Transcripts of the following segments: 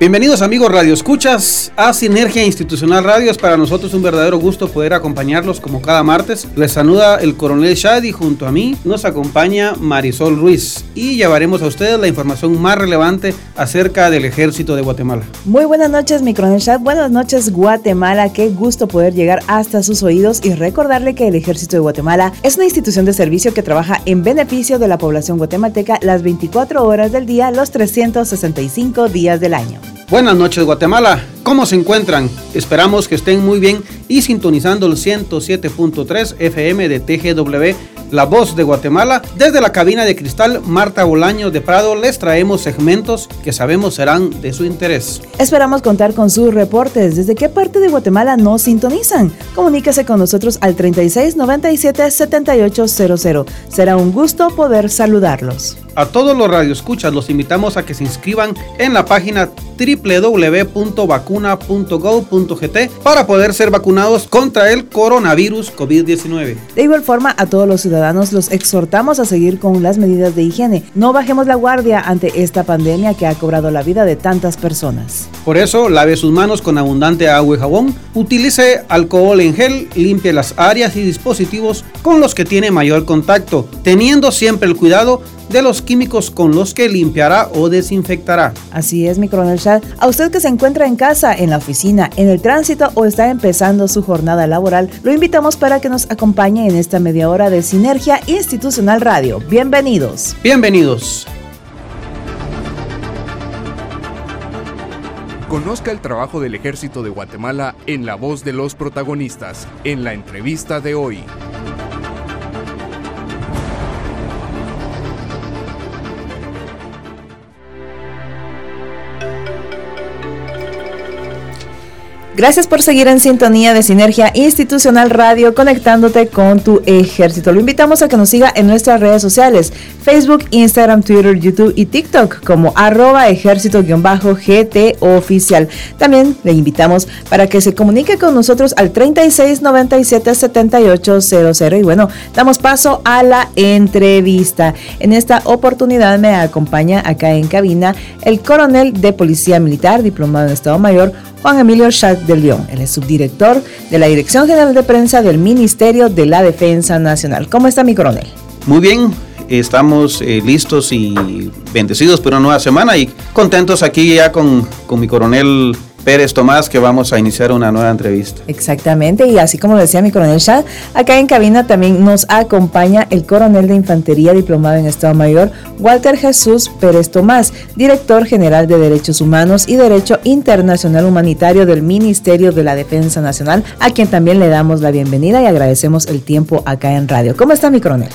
Bienvenidos amigos Radio Escuchas a Sinergia Institucional Radio. Es para nosotros un verdadero gusto poder acompañarlos como cada martes. Les saluda el coronel Shadi junto a mí. Nos acompaña Marisol Ruiz y llevaremos a ustedes la información más relevante acerca del ejército de Guatemala. Muy buenas noches mi coronel Shad. Buenas noches Guatemala. Qué gusto poder llegar hasta sus oídos y recordarle que el ejército de Guatemala es una institución de servicio que trabaja en beneficio de la población guatemalteca las 24 horas del día, los 365 días del año. Buenas noches Guatemala, ¿cómo se encuentran? Esperamos que estén muy bien y sintonizando el 107.3 FM de TGW, La Voz de Guatemala. Desde la cabina de cristal Marta Bolaño de Prado les traemos segmentos que sabemos serán de su interés. Esperamos contar con sus reportes. ¿Desde qué parte de Guatemala nos sintonizan? Comuníquese con nosotros al 36 97 7800. Será un gusto poder saludarlos. A todos los radioescuchas los invitamos a que se inscriban en la página www.vacuna.gov.gt para poder ser vacunados contra el coronavirus COVID-19. De igual forma, a todos los ciudadanos los exhortamos a seguir con las medidas de higiene. No bajemos la guardia ante esta pandemia que ha cobrado la vida de tantas personas. Por eso, lave sus manos con abundante agua y jabón, utilice alcohol en gel, limpie las áreas y dispositivos con los que tiene mayor contacto, teniendo siempre el cuidado de los químicos con los que limpiará o desinfectará. Así es, mi coronel Chad. A usted que se encuentra en casa, en la oficina, en el tránsito o está empezando su jornada laboral, lo invitamos para que nos acompañe en esta media hora de Sinergia Institucional Radio. Bienvenidos. Bienvenidos. Conozca el trabajo del ejército de Guatemala en la voz de los protagonistas, en la entrevista de hoy. Gracias por seguir en sintonía de Sinergia Institucional Radio, conectándote con tu ejército. Lo invitamos a que nos siga en nuestras redes sociales, Facebook, Instagram, Twitter, YouTube y TikTok como arroba ejército-gt oficial. También le invitamos para que se comunique con nosotros al 36 97 78 00. Y bueno, damos paso a la entrevista. En esta oportunidad me acompaña acá en cabina el coronel de Policía Militar, diplomado en Estado Mayor, Juan Emilio Schack de León. Él subdirector de la Dirección General de Prensa del Ministerio de la Defensa Nacional. ¿Cómo está mi coronel? Muy bien, estamos eh, listos y bendecidos por una nueva semana y contentos aquí ya con, con mi coronel Pérez Tomás que vamos a iniciar una nueva entrevista. Exactamente, y así como decía mi coronel Chad, acá en cabina también nos acompaña el coronel de Infantería diplomado en Estado Mayor, Walter Jesús Pérez Tomás, director general de Derechos Humanos y Derecho Internacional Humanitario del Ministerio de la Defensa Nacional, a quien también le damos la bienvenida y agradecemos el tiempo acá en radio. ¿Cómo está mi coronel?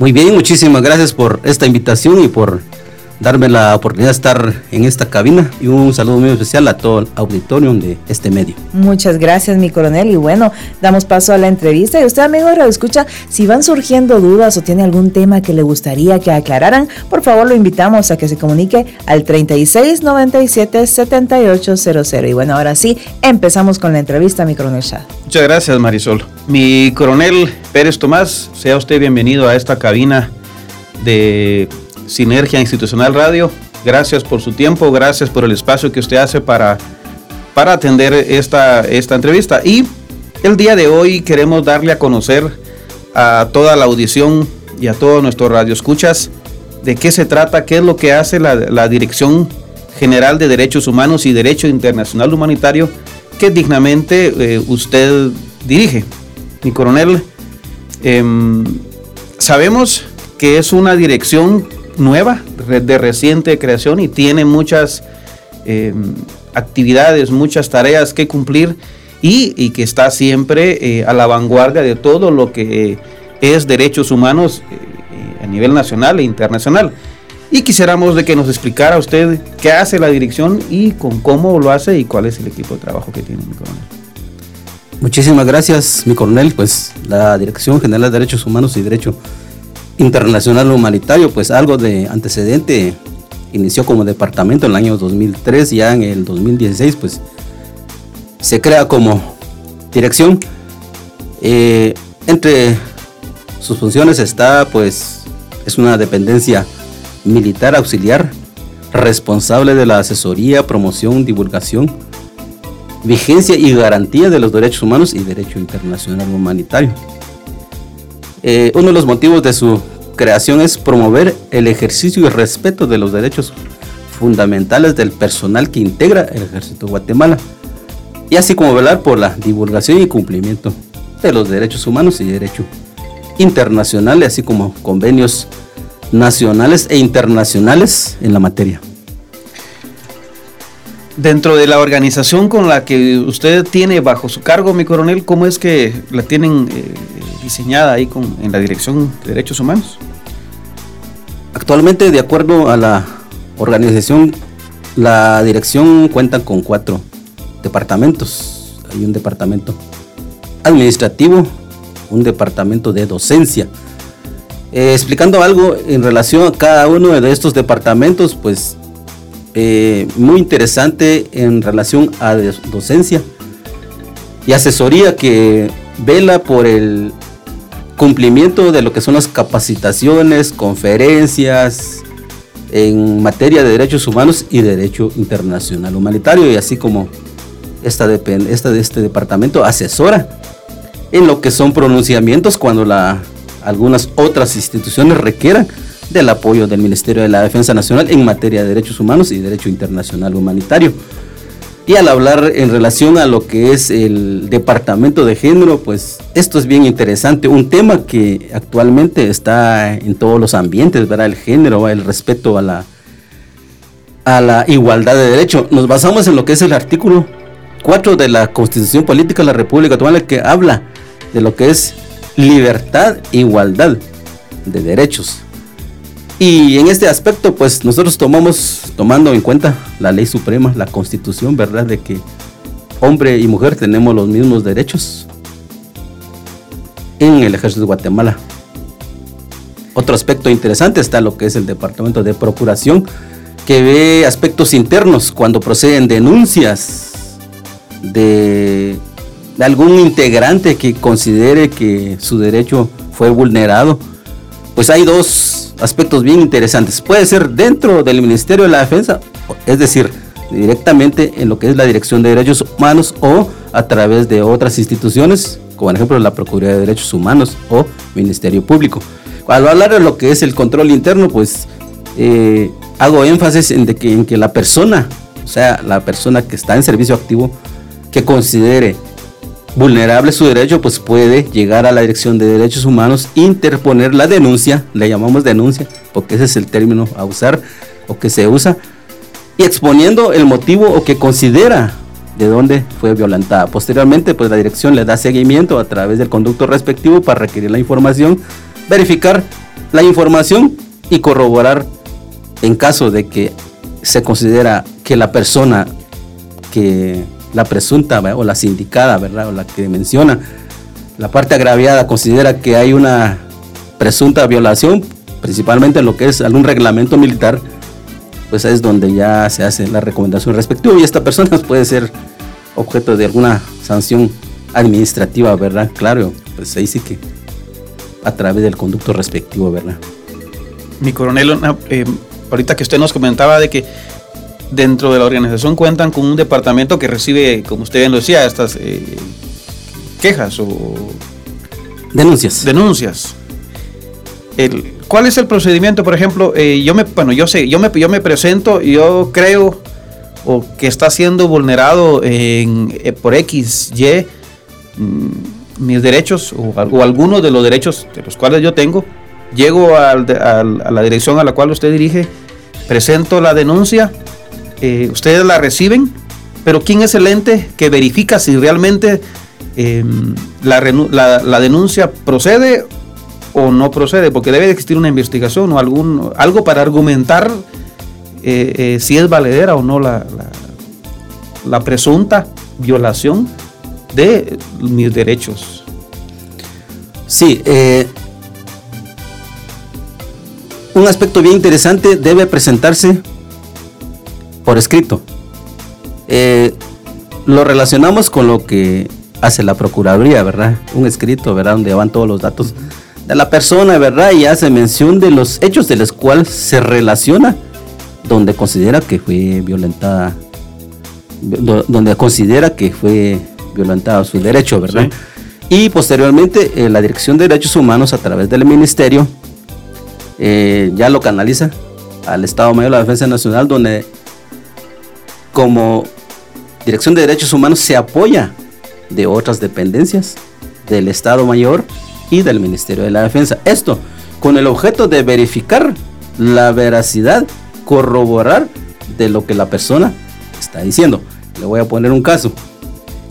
Muy bien, muchísimas gracias por esta invitación y por darme la oportunidad de estar en esta cabina y un saludo muy especial a todo el auditorio de este medio. Muchas gracias, mi coronel. Y bueno, damos paso a la entrevista. Y usted, amigo de escucha, si van surgiendo dudas o tiene algún tema que le gustaría que aclararan, por favor lo invitamos a que se comunique al 36 97 7800. Y bueno, ahora sí, empezamos con la entrevista, mi coronel Shah. Muchas gracias, Marisol. Mi coronel Pérez Tomás, sea usted bienvenido a esta cabina de Sinergia Institucional Radio. Gracias por su tiempo, gracias por el espacio que usted hace para, para atender esta, esta entrevista. Y el día de hoy queremos darle a conocer a toda la audición y a todos nuestros radioescuchas de qué se trata, qué es lo que hace la, Dirección General de Derechos Humanos y Derecho Internacional Humanitario que dignamente eh, usted dirige. Mi coronel, em, sabemos que es una dirección nueva, de reciente creación y tiene muchas em, actividades, muchas tareas que cumplir y, que está siempre eh, a la vanguardia de todo lo que es derechos humanos eh, a nivel nacional e internacional. Y quisiéramos de que nos explicara usted qué hace la dirección y con cómo lo hace y cuál es el equipo de trabajo que tiene mi coronel. Muchísimas gracias, mi coronel. Pues la Dirección General de Derechos Humanos y Derecho internacional humanitario, pues algo de antecedente inició como departamento en el año 2003, ya en el 2016 pues se crea como dirección. Eh, entre sus funciones está pues es una dependencia militar auxiliar responsable de la asesoría, promoción, divulgación, vigencia y garantía de los derechos humanos y derecho internacional humanitario. Eh, uno de los motivos de su creación es promover el ejercicio y respeto de los derechos fundamentales del personal que integra el ejército de Guatemala, y así como velar por la divulgación y cumplimiento de los derechos humanos y derechos internacionales, así como convenios nacionales e internacionales en la materia. Dentro de la organización con la que usted tiene bajo su cargo, mi coronel, ¿cómo es que la tienen eh, diseñada ahí con, en la Dirección de Derechos Humanos? Actualmente, de acuerdo a la organización, la dirección cuenta con cuatro departamentos. Hay un departamento administrativo, un departamento de docencia. Eh, explicando algo en relación a cada uno de estos departamentos, pues eh, muy interesante en relación a docencia y asesoría que vela por el cumplimiento de lo que son las capacitaciones, conferencias en materia de derechos humanos y derecho internacional humanitario y así como esta, de este departamento asesora en lo que son pronunciamientos cuando algunas otras instituciones requieran del apoyo del Ministerio de la Defensa Nacional en materia de derechos humanos y derecho internacional humanitario. Y al hablar en relación a lo que es el departamento de género, pues esto es bien interesante, un tema que actualmente está en todos los ambientes, ¿verdad? El género, el respeto a la, a la igualdad de derecho. Nos basamos en lo que es el artículo 4 de la Constitución Política de la República Guatemala que habla de lo que es libertad e igualdad de derechos. Y en este aspecto, pues nosotros tomamos, tomando en cuenta la ley suprema, la constitución, ¿verdad? De que hombre y mujer tenemos los mismos derechos en el ejército de Guatemala. Otro aspecto interesante está lo que es el departamento de procuración, que ve aspectos internos cuando proceden denuncias de, algún integrante que considere que su derecho fue vulnerado. Pues hay dos aspectos bien interesantes. Puede ser dentro del Ministerio de la Defensa, es decir, directamente en lo que es la Dirección de Derechos Humanos o a través de otras instituciones, como por ejemplo la Procuraduría de Derechos Humanos o Ministerio Público. Al hablar de lo que es el control interno, pues eh, hago énfasis en, que, en que la persona, o sea, la persona que está en servicio activo, que considere vulnerable su derecho, pues puede llegar a la Dirección de Derechos Humanos, interponer la denuncia, le llamamos denuncia, porque ese es el término a usar o que se usa, y exponiendo el motivo o que considera de dónde fue violentada. Posteriormente, pues la dirección le da seguimiento a través del conducto respectivo para requerir la información, verificar la información y corroborar en caso de que se considera que la persona que la presunta o la sindicada, ¿verdad? O la que menciona. La parte agraviada considera que hay una presunta violación, principalmente en lo que es algún reglamento militar, pues es donde ya se hace la recomendación respectiva y esta persona puede ser objeto de alguna sanción administrativa, ¿verdad? Claro, pues ahí sí que a través del conducto respectivo, ¿verdad? Mi coronel, eh, ahorita que usted nos comentaba de que dentro de la organización cuentan con un departamento que recibe, como usted bien lo decía, estas eh, quejas o denuncias. Denuncias. ¿Cuál es el procedimiento, por ejemplo? Eh, yo me, bueno, yo sé, yo me, yo me presento, yo creo o que está siendo vulnerado en, eh, por X, Y mm, mis derechos o, o algunos de los derechos de los cuales yo tengo. Llego a la dirección a la cual usted dirige, presento la denuncia eh, ustedes la reciben, pero ¿quién es el ente que verifica si realmente em, la, denuncia procede o no procede? Porque debe de existir una investigación o algún, algo para argumentar eh, eh, si es valedera o no la, la presunta violación de mis derechos. Sí, un aspecto bien interesante debe presentarse por escrito. Eh, lo relacionamos con lo que hace la Procuraduría, ¿verdad? Un escrito, ¿verdad? Donde van todos los datos de la persona, ¿verdad? Y hace mención de los hechos de los cuales se relaciona, donde considera que fue violentada, donde considera que fue violentado su derecho, ¿verdad? Y posteriormente eh, la Dirección de Derechos Humanos a través del Ministerio eh, ya lo canaliza al Estado Mayor de la Defensa Nacional, donde como Dirección de Derechos Humanos se apoya de otras dependencias del Estado Mayor y del Ministerio de la Defensa. Esto con el objeto de verificar la veracidad, corroborar de lo que la persona está diciendo. Le voy a poner un caso.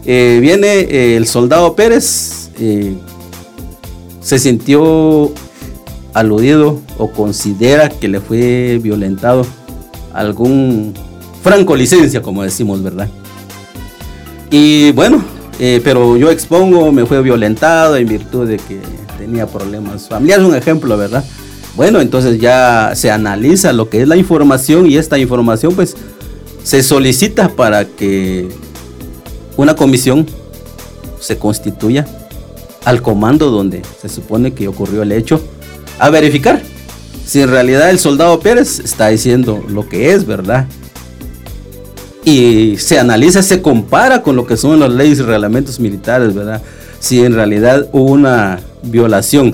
Eh, viene eh, el soldado Pérez, eh, se sintió aludido o considera que le fue violentado algún franco licencia, como decimos, ¿verdad? Y bueno, pero yo expongo, me fue violentado en virtud de que tenía problemas familiares, un ejemplo, ¿verdad? Bueno, entonces ya se analiza lo que es la información y esta información pues se solicita para que una comisión se constituya al comando donde se supone que ocurrió el hecho a verificar si en realidad el soldado Pérez está diciendo lo que es, ¿verdad? Y se analiza, se compara con lo que son las leyes y reglamentos militares, ¿verdad? Si en realidad hubo una violación.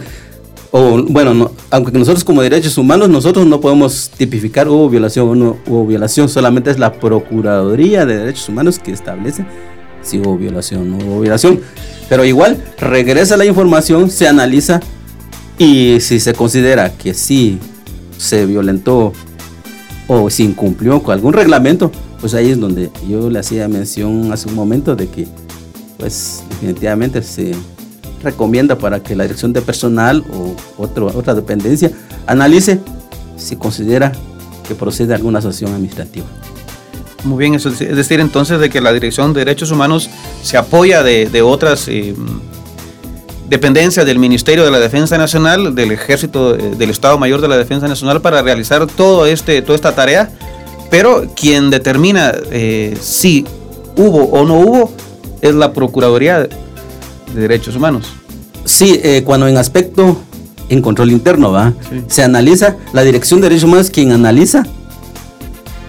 O bueno, aunque nosotros como derechos humanos, nosotros no podemos tipificar hubo violación o no hubo violación, solamente es la Procuraduría de Derechos Humanos que establece si hubo violación o no hubo violación. Pero igual regresa la información, se analiza y si se considera que sí se violentó o se incumplió con algún reglamento, pues ahí es donde yo le hacía mención hace un momento de que pues definitivamente se recomienda para que la dirección de personal o otro, otra dependencia analice si considera que procede alguna sanción administrativa. Muy bien, eso es decir entonces de que la Dirección de Derechos Humanos se apoya de, otras eh, dependencias del Ministerio de la Defensa Nacional, del Ejército, eh, del Estado Mayor de la Defensa Nacional para realizar todo este, toda esta tarea, pero quien determina eh, si hubo o no hubo es la Procuraduría de Derechos Humanos. Sí, cuando en aspecto en control interno va, se analiza, la Dirección de Derechos Humanos quien analiza.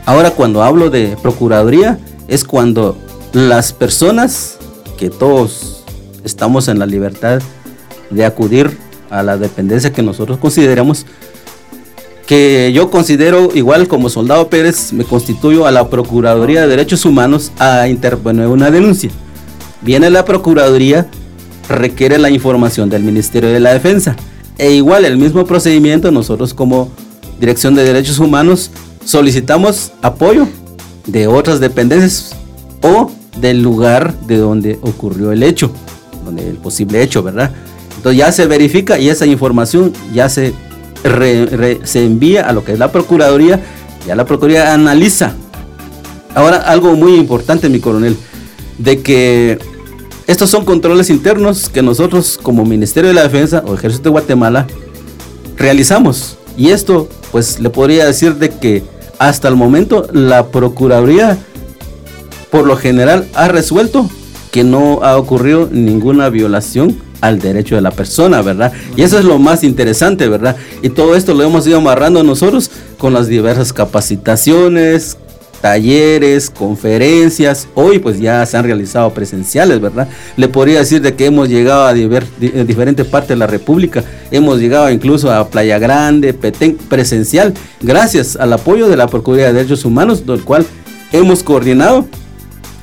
Ahora cuando hablo de Procuraduría es cuando las personas que todos estamos en la libertad de acudir a la dependencia que nosotros consideramos, que yo considero igual como soldado Pérez, me constituyo a la Procuraduría de Derechos Humanos a interponer una denuncia. Viene la Procuraduría, requiere la información del Ministerio de la Defensa. E igual el mismo procedimiento nosotros como Dirección de Derechos Humanos solicitamos apoyo de otras dependencias o del lugar de donde ocurrió el hecho, donde el posible hecho, ¿verdad? Entonces ya se verifica y esa información ya se, se envía a lo que es la Procuraduría, ya la Procuraduría analiza. Ahora algo muy importante, mi coronel, de que estos son controles internos que nosotros como Ministerio de la Defensa o Ejército de Guatemala realizamos. Y esto, pues le podría decir de que hasta el momento la Procuraduría, por lo general, ha resuelto que no ha ocurrido ninguna violación al derecho de la persona, ¿verdad? Y eso es lo más interesante, ¿verdad? Y todo esto lo hemos ido amarrando nosotros con las diversas capacitaciones, talleres, conferencias, hoy pues ya se han realizado presenciales, ¿verdad? Le podría decir de que hemos llegado a diferentes partes de la República, hemos llegado incluso a Playa Grande, Petén, presencial, gracias al apoyo de la Procuraduría de Derechos Humanos, del cual hemos coordinado,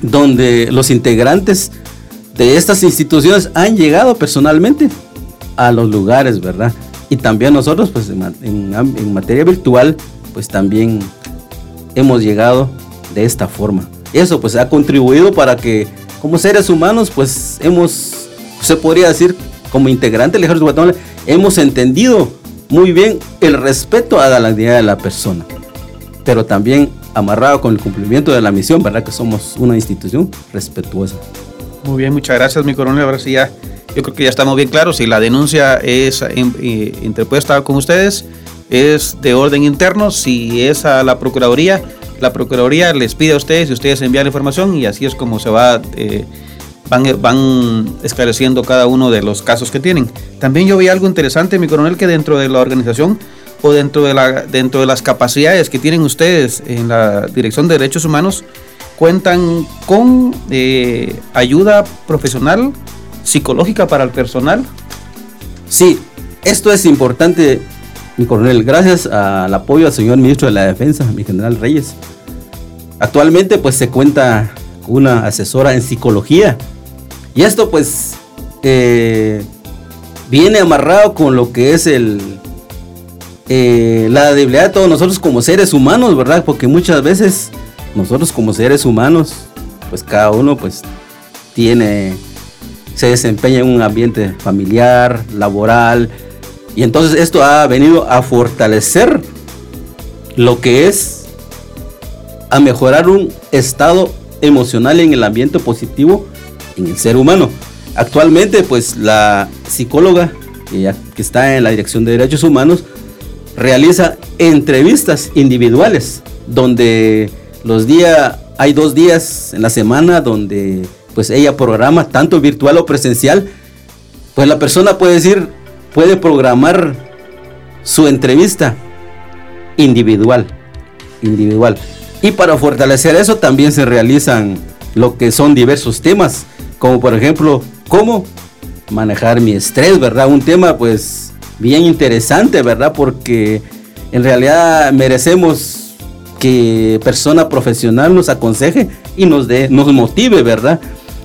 donde los integrantes de estas instituciones han llegado personalmente a los lugares, ¿verdad? Y también nosotros, pues en, materia virtual, pues también hemos llegado de esta forma. Eso pues ha contribuido para que como seres humanos pues hemos, se podría decir como integrante del ejército de Guatemala, hemos entendido muy bien el respeto a la dignidad de la persona, pero también amarrado con el cumplimiento de la misión, ¿verdad? Que somos una institución respetuosa. Muy bien, muchas gracias, mi coronel. Ahora sí ya, yo creo que ya estamos bien claros. Si la denuncia es eh, interpuesta con ustedes, es de orden interno, si es a la Procuraduría, la Procuraduría les pide a ustedes y ustedes envían la información y así es como se va, eh, van, van esclareciendo cada uno de los casos que tienen. También yo vi algo interesante, mi coronel, que dentro de la organización o dentro de, la, dentro de las capacidades que tienen ustedes en la Dirección de Derechos Humanos, cuentan con eh, ayuda profesional, psicológica para el personal. Sí, esto es importante, mi coronel, gracias al apoyo al señor ministro de la Defensa, mi general Reyes. Actualmente pues se cuenta con una asesora en psicología y esto pues eh, viene amarrado con lo que es el eh, la debilidad de todos nosotros como seres humanos, ¿verdad? Porque muchas veces nosotros como seres humanos, pues cada uno pues tiene, se desempeña en un ambiente familiar, laboral, y entonces esto ha venido a fortalecer lo que es, a mejorar un estado emocional en el ambiente positivo en el ser humano. Actualmente pues la psicóloga que está en la Dirección de Derechos Humanos realiza entrevistas individuales donde los días, hay dos días en la semana donde pues ella programa tanto virtual o presencial, pues la persona puede decir, puede programar su entrevista individual, individual. Y para fortalecer eso también se realizan lo que son diversos temas, como por ejemplo, cómo manejar mi estrés, ¿verdad? Un tema pues bien interesante, ¿verdad? Porque en realidad merecemos que persona profesional nos aconseje y nos dé, nos motive, ¿verdad?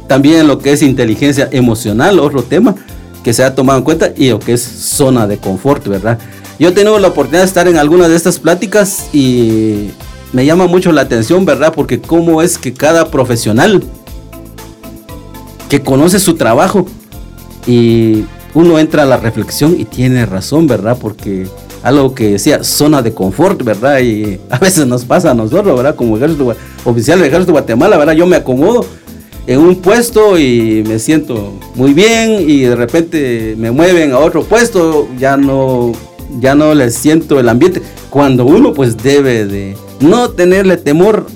También lo que es inteligencia emocional, otro tema que se ha tomado en cuenta y lo que es zona de confort, ¿verdad? Yo he tenido la oportunidad de estar en algunas de estas pláticas y me llama mucho la atención, ¿verdad? Porque cómo es que cada profesional que conoce su trabajo y uno entra a la reflexión y tiene razón, ¿verdad? Porque algo que decía zona de confort, ¿verdad? Y a veces nos pasa a nosotros, ¿verdad? Como ejército, oficial del ejército de Guatemala, ¿verdad? Yo me acomodo en un puesto y me siento muy bien y de repente me mueven a otro puesto, ya no, ya no les siento el ambiente. Cuando uno pues debe de no tenerle temor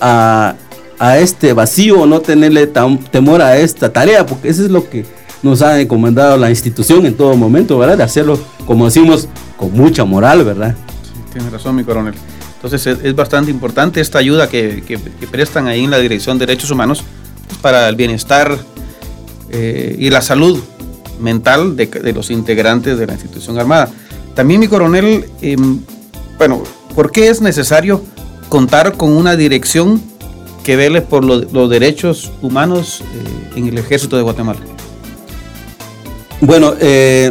a, a este vacío, no tenerle temor a esta tarea, porque eso es lo que nos ha encomendado la institución en todo momento, ¿verdad? De hacerlo, como decimos, con mucha moral, ¿verdad? tiene razón, mi coronel. Entonces es, bastante importante esta ayuda que, prestan ahí en la Dirección de Derechos Humanos para el bienestar eh, y la salud mental de, los integrantes de la institución armada. También, mi coronel, em, bueno, ¿por qué es necesario contar con una dirección que vele por los derechos humanos eh, en el ejército de Guatemala? Bueno, eh,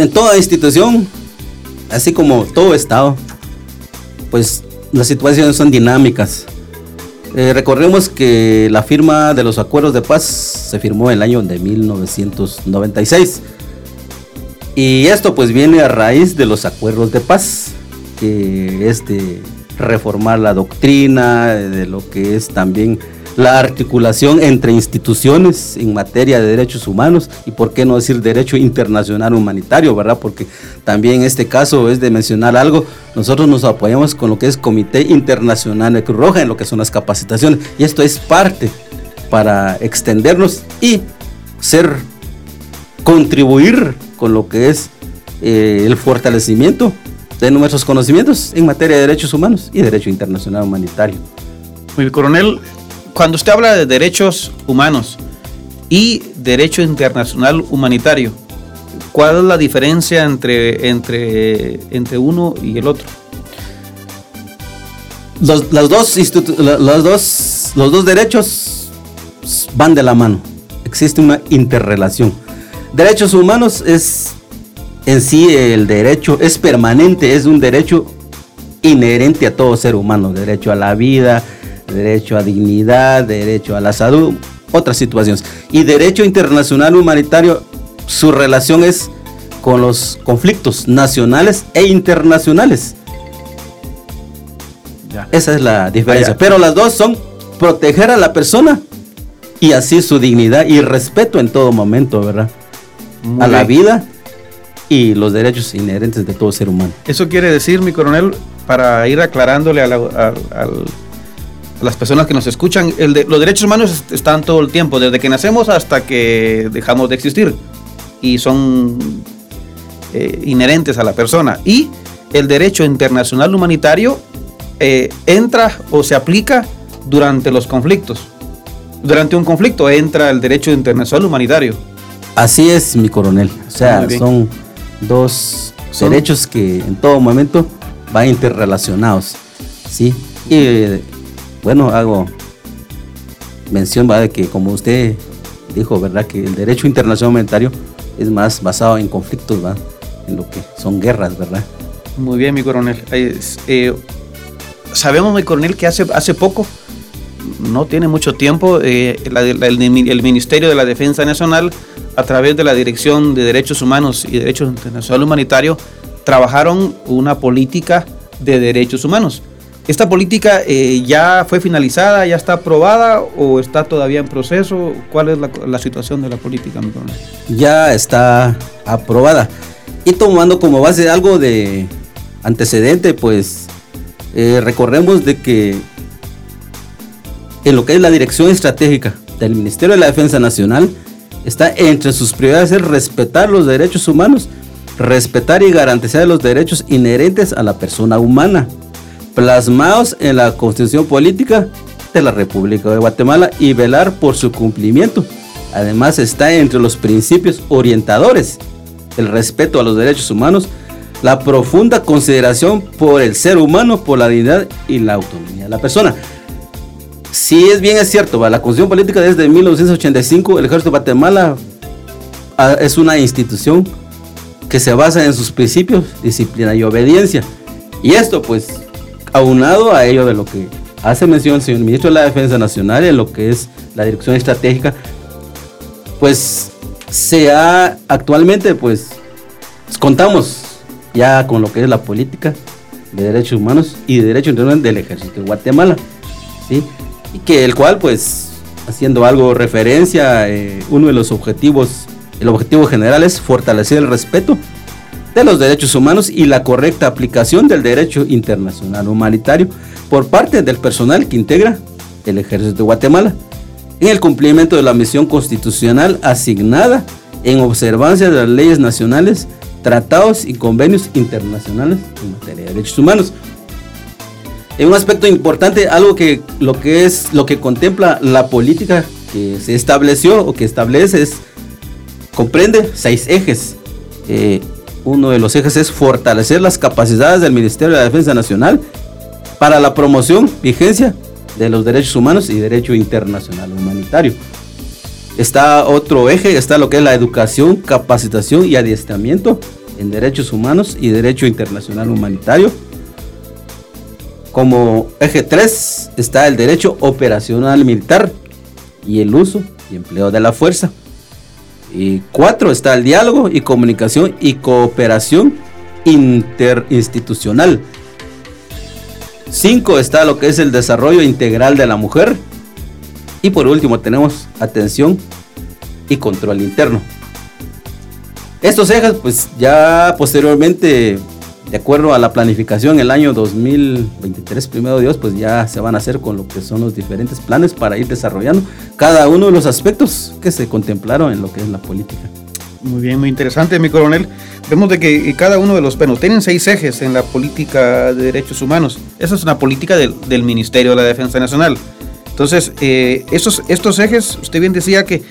en toda institución, así como todo Estado, pues las situaciones son dinámicas. Eh, recordemos que la firma de los acuerdos de paz se firmó en el año de 1996. Y esto pues viene a raíz de los acuerdos de paz, que es de reformar la doctrina, de lo que es también la articulación entre instituciones en materia de derechos humanos y por qué no decir derecho internacional humanitario, ¿verdad? Porque también en este caso es de mencionar algo, nosotros nos apoyamos con lo que es Comité Internacional de Cruz Roja en lo que son las capacitaciones y esto es parte para extendernos y ser, contribuir con lo que es eh, el fortalecimiento de nuestros conocimientos en materia de derechos humanos y derecho internacional humanitario. Muy coronel, cuando usted habla de derechos humanos y derecho internacional humanitario, ¿cuál es la diferencia entre, entre, entre uno y el otro? Los, dos los, dos, los dos derechos van de la mano. Existe una interrelación. Derechos humanos es en sí el derecho, es permanente, es un derecho inherente a todo ser humano. Derecho a la vida, derecho a dignidad, derecho a la salud, otras situaciones. Y derecho internacional humanitario, su relación es con los conflictos nacionales e internacionales. Esa es la diferencia. Pero las dos son proteger a la persona y así su dignidad y respeto en todo momento, ¿verdad? a la vida y los derechos inherentes de todo ser humano. Eso quiere decir, mi coronel, para ir aclarándole a, las personas que nos escuchan, el de, los derechos humanos están todo el tiempo, desde que nacemos hasta que dejamos de existir. Y son eh, inherentes a la persona. Y el derecho internacional humanitario eh, entra o se aplica durante los conflictos. Durante un conflicto entra el derecho internacional humanitario. Así es, mi coronel. O sea, son dos derechos que en todo momento van interrelacionados. ¿sí? Y bueno, hago mención de que como usted dijo, ¿verdad? Que el derecho internacional humanitario es más basado en conflictos, En lo que son guerras, ¿verdad? Muy bien, mi coronel. Eh, sabemos, mi coronel, que hace, hace poco, no tiene mucho tiempo, eh, el Ministerio de la Defensa Nacional, a través de la Dirección de Derechos Humanos y Derechos Internacional Humanitario, trabajaron una política de derechos humanos. ¿Esta política eh, ya fue finalizada, ya está aprobada o está todavía en proceso? ¿Cuál es la, situación de la política, coronel? Ya está aprobada. Y tomando como base algo de antecedente, pues eh, recordemos de que en lo que es la dirección estratégica del Ministerio de la Defensa Nacional, está entre sus prioridades el respetar los derechos humanos respetar y garantizar los derechos inherentes a la persona humana, plasmados en la Constitución Política de la República de Guatemala y velar por su cumplimiento. Además está entre los principios orientadores el respeto a los derechos humanos, la profunda consideración por el ser humano, por la dignidad y la autonomía de la persona. Si es bien es cierto, la Constitución Política desde 1985, el Ejército de Guatemala ah, es una institución que se basa en sus principios, disciplina y obediencia. Y esto pues aunado a ello de lo que hace mención el señor ministro de la Defensa Nacional en lo que es la dirección estratégica, pues se ha actualmente pues contamos ya con lo que es la política de derechos humanos y de derecho internacional del ejército de Guatemala, ¿sí? Y que el cual pues haciendo algo referencia, eh, uno de los objetivos el objetivo general es fortalecer el respeto de los derechos humanos y la correcta aplicación del derecho internacional humanitario por parte del personal que integra el ejército de Guatemala en el cumplimiento de la misión constitucional asignada en observancia de las leyes nacionales, tratados y convenios internacionales en materia de derechos humanos. En un aspecto importante, algo que lo que es lo que contempla la política que se estableció o que establece es comprende seis ejes. Eh, uno de los ejes es fortalecer las capacidades del Ministerio de la Defensa Nacional para la promoción, vigencia de los derechos humanos y derecho internacional humanitario. Está otro eje, está lo que es la educación, capacitación y adiestramiento en derechos humanos y derecho internacional humanitario. Como eje 3 está el derecho operacional militar y el uso y empleo de la fuerza. Y cuatro está el diálogo y comunicación y cooperación interinstitucional. Cinco está lo que es el desarrollo integral de la mujer. Y por último tenemos atención y control interno. Estos ejes pues ya posteriormente de acuerdo a la planificación, el año 2023, primero Dios, pues ya se van a hacer con lo que son los diferentes planes para ir desarrollando cada uno de los aspectos que se contemplaron en lo que es la política. Muy bien, muy interesante, mi coronel. Vemos de que cada uno de los, bueno, tienen seis ejes en la política de derechos humanos. Esa es una política del, Ministerio de la Defensa Nacional. Entonces, eh, estos, estos ejes, usted bien decía que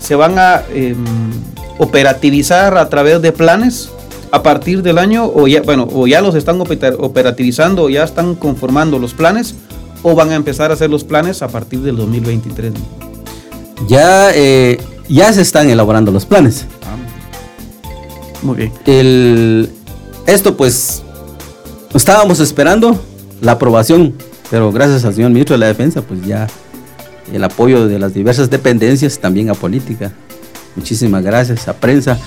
se van a em, operativizar a través de planes a partir del año o ya, bueno, o ya los están operativizando o ya están conformando los planes o van a empezar a hacer los planes a partir del 2023? Ya, eh, ya se están elaborando los planes. Ah, muy bien. El, esto pues estábamos esperando la aprobación, pero gracias al señor ministro de la Defensa pues ya el apoyo de las diversas dependencias, también a política. Muchísimas gracias a prensa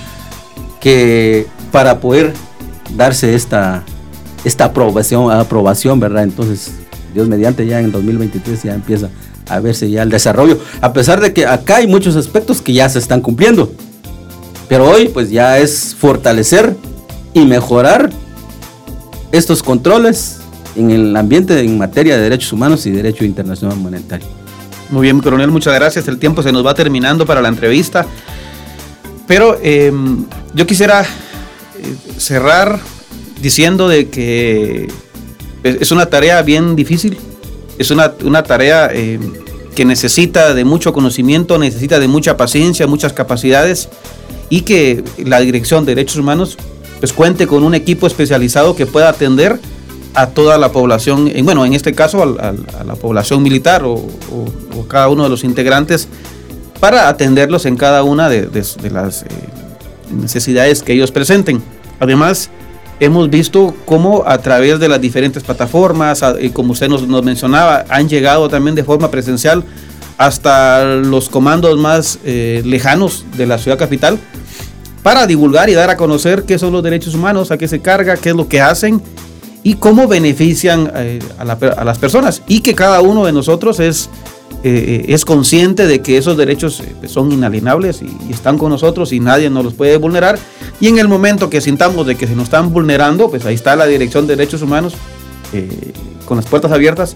que para poder darse esta, esta aprobación, aprobación, ¿verdad? Entonces, Dios mediante ya en 2023 ya empieza a verse ya el desarrollo, a pesar de que acá hay muchos aspectos que ya se están cumpliendo. Pero hoy pues ya es fortalecer y mejorar estos controles en el ambiente en materia de derechos humanos y derecho internacional monetario. Muy bien, coronel, muchas gracias. El tiempo se nos va terminando para la entrevista. Pero em, yo quisiera eh, cerrar diciendo de que es una tarea bien difícil, es una, tarea em, que necesita de mucho conocimiento, necesita de mucha paciencia, muchas capacidades y que la Dirección de Derechos Humanos pues cuente con un equipo especializado que pueda atender a toda la población, bueno, en este caso a, la población militar o, cada uno de los integrantes, para atenderlos en cada una de, las eh, necesidades que ellos presenten. Además, hemos visto cómo a través de las diferentes plataformas, y como usted nos, mencionaba, han llegado también de forma presencial hasta los comandos más eh, lejanos de la ciudad capital para divulgar y dar a conocer qué son los derechos humanos, a qué se carga, qué es lo que hacen y cómo benefician eh, a, las personas y que cada uno de nosotros es, eh, es consciente de que esos derechos eh, son inalienables y, están con nosotros y nadie nos los puede vulnerar y en el momento que sintamos de que se nos están vulnerando, pues ahí está la Dirección de Derechos Humanos con las puertas abiertas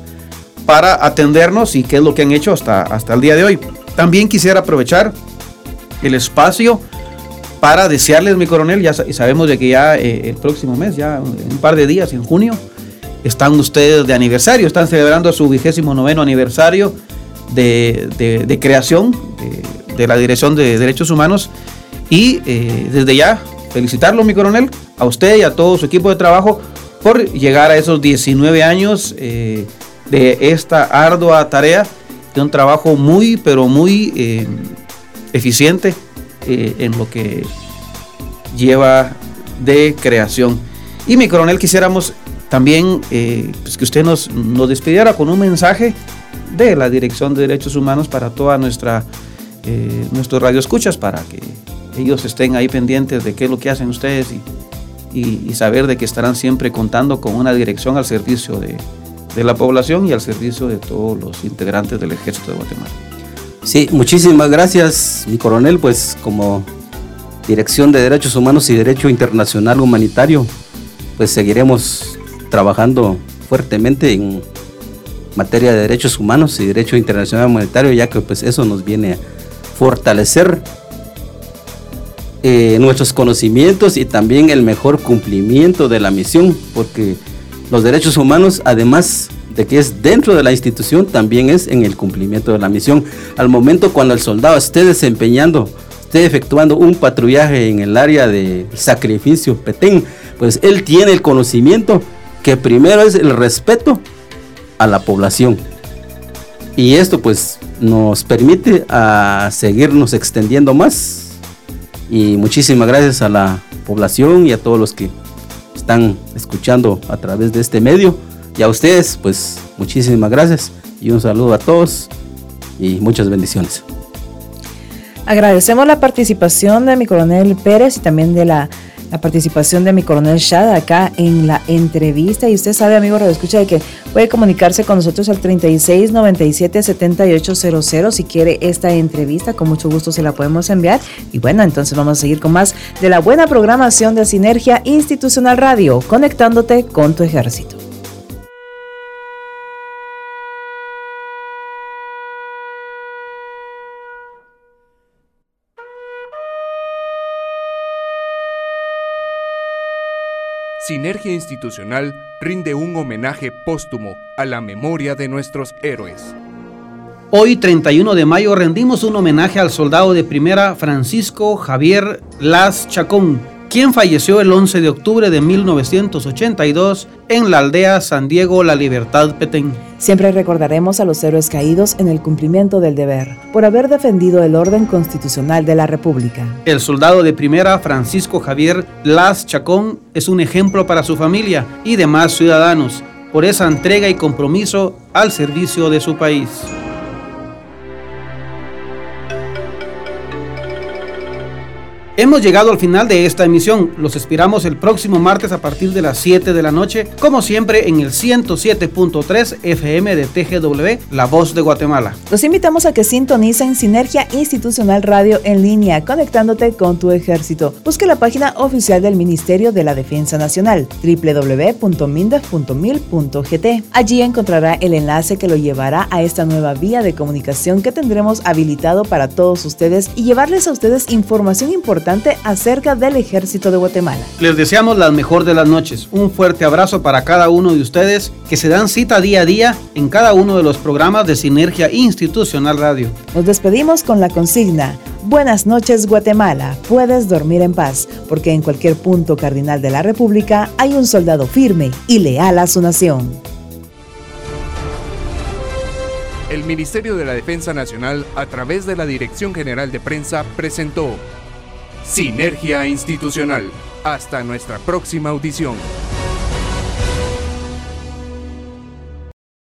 para atendernos y qué es lo que han hecho hasta, hasta el día de hoy. También quisiera aprovechar el espacio para desearles, mi coronel, ya sabemos de que ya eh, el próximo mes, ya un par de días, en junio, están ustedes de aniversario, están celebrando su vigésimo noveno aniversario de, creación de, la Dirección de Derechos Humanos y eh, desde ya felicitarlo, mi coronel, a usted y a todo su equipo de trabajo por llegar a esos 19 años eh, de esta ardua tarea, de un trabajo muy, pero muy eficiente eh, en lo que lleva de creación. Y mi coronel, quisiéramos también pues que usted nos, nos, despidiera con un mensaje de la Dirección de Derechos Humanos para toda nuestra eh, nuestros radioescuchas, para que ellos estén ahí pendientes de qué es lo que hacen ustedes y, y, saber de que estarán siempre contando con una dirección al servicio de, de la población y al servicio de todos los integrantes del Ejército de Guatemala. Sí, muchísimas gracias, mi coronel, pues como Dirección de Derechos Humanos y Derecho Internacional Humanitario, pues seguiremos trabajando fuertemente en materia de derechos humanos y derecho internacional humanitario, ya que pues eso nos viene a fortalecer eh, nuestros conocimientos y también el mejor cumplimiento de la misión, porque los derechos humanos además de que es dentro de la institución, también es en el cumplimiento de la misión. Al momento cuando el soldado esté desempeñando, esté efectuando un patrullaje en el área de sacrificio Petén, pues él tiene el conocimiento que primero es el respeto a la población. Y esto pues nos permite a seguirnos extendiendo más. Y muchísimas gracias a la población y a todos los que están escuchando a través de este medio. Y a ustedes, pues muchísimas gracias y un saludo a todos y muchas bendiciones. Agradecemos la participación de mi coronel Pérez y también de la, participación de mi coronel Shad acá en la entrevista. Y usted sabe, amigo Radio Escucha, de que puede comunicarse con nosotros al 36 97 7800 si quiere esta entrevista. Con mucho gusto se la podemos enviar. Y bueno, entonces vamos a seguir con más de la buena programación de Sinergia Institucional Radio, conectándote con tu ejército. Sinergia Institucional rinde un homenaje póstumo a la memoria de nuestros héroes. Hoy, 31 de mayo, rendimos un homenaje al soldado de primera Francisco Javier Las Chacón, quien falleció el 11 de octubre de 1982 en la aldea San Diego La Libertad Petén. Siempre recordaremos a los héroes caídos en el cumplimiento del deber, por haber defendido el orden constitucional de la República. El soldado de primera Francisco Javier Las Chacón es un ejemplo para su familia y demás ciudadanos por esa entrega y compromiso al servicio de su país. Hemos llegado al final de esta emisión. Los esperamos el próximo martes a partir de las 7 de la noche, como siempre en el 107.3 FM de TGW, La Voz de Guatemala. Los invitamos a que sintonicen Sinergia Institucional Radio en línea, conectándote con tu ejército. Busque la página oficial del Ministerio de la Defensa Nacional, www.mindef.mil.gt. Allí encontrará el enlace que lo llevará a esta nueva vía de comunicación que tendremos habilitado para todos ustedes y llevarles a ustedes información importante acerca del ejército de Guatemala. Les deseamos la mejor de las noches. Un fuerte abrazo para cada uno de ustedes que se dan cita día a día en cada uno de los programas de Sinergia Institucional Radio. Nos despedimos con la consigna. Buenas noches Guatemala, puedes dormir en paz, porque en cualquier punto cardinal de la República hay un soldado firme y leal a su nación. El Ministerio de la Defensa Nacional, a través de la Dirección General de Prensa, presentó Sinergia Institucional. Hasta nuestra próxima audición.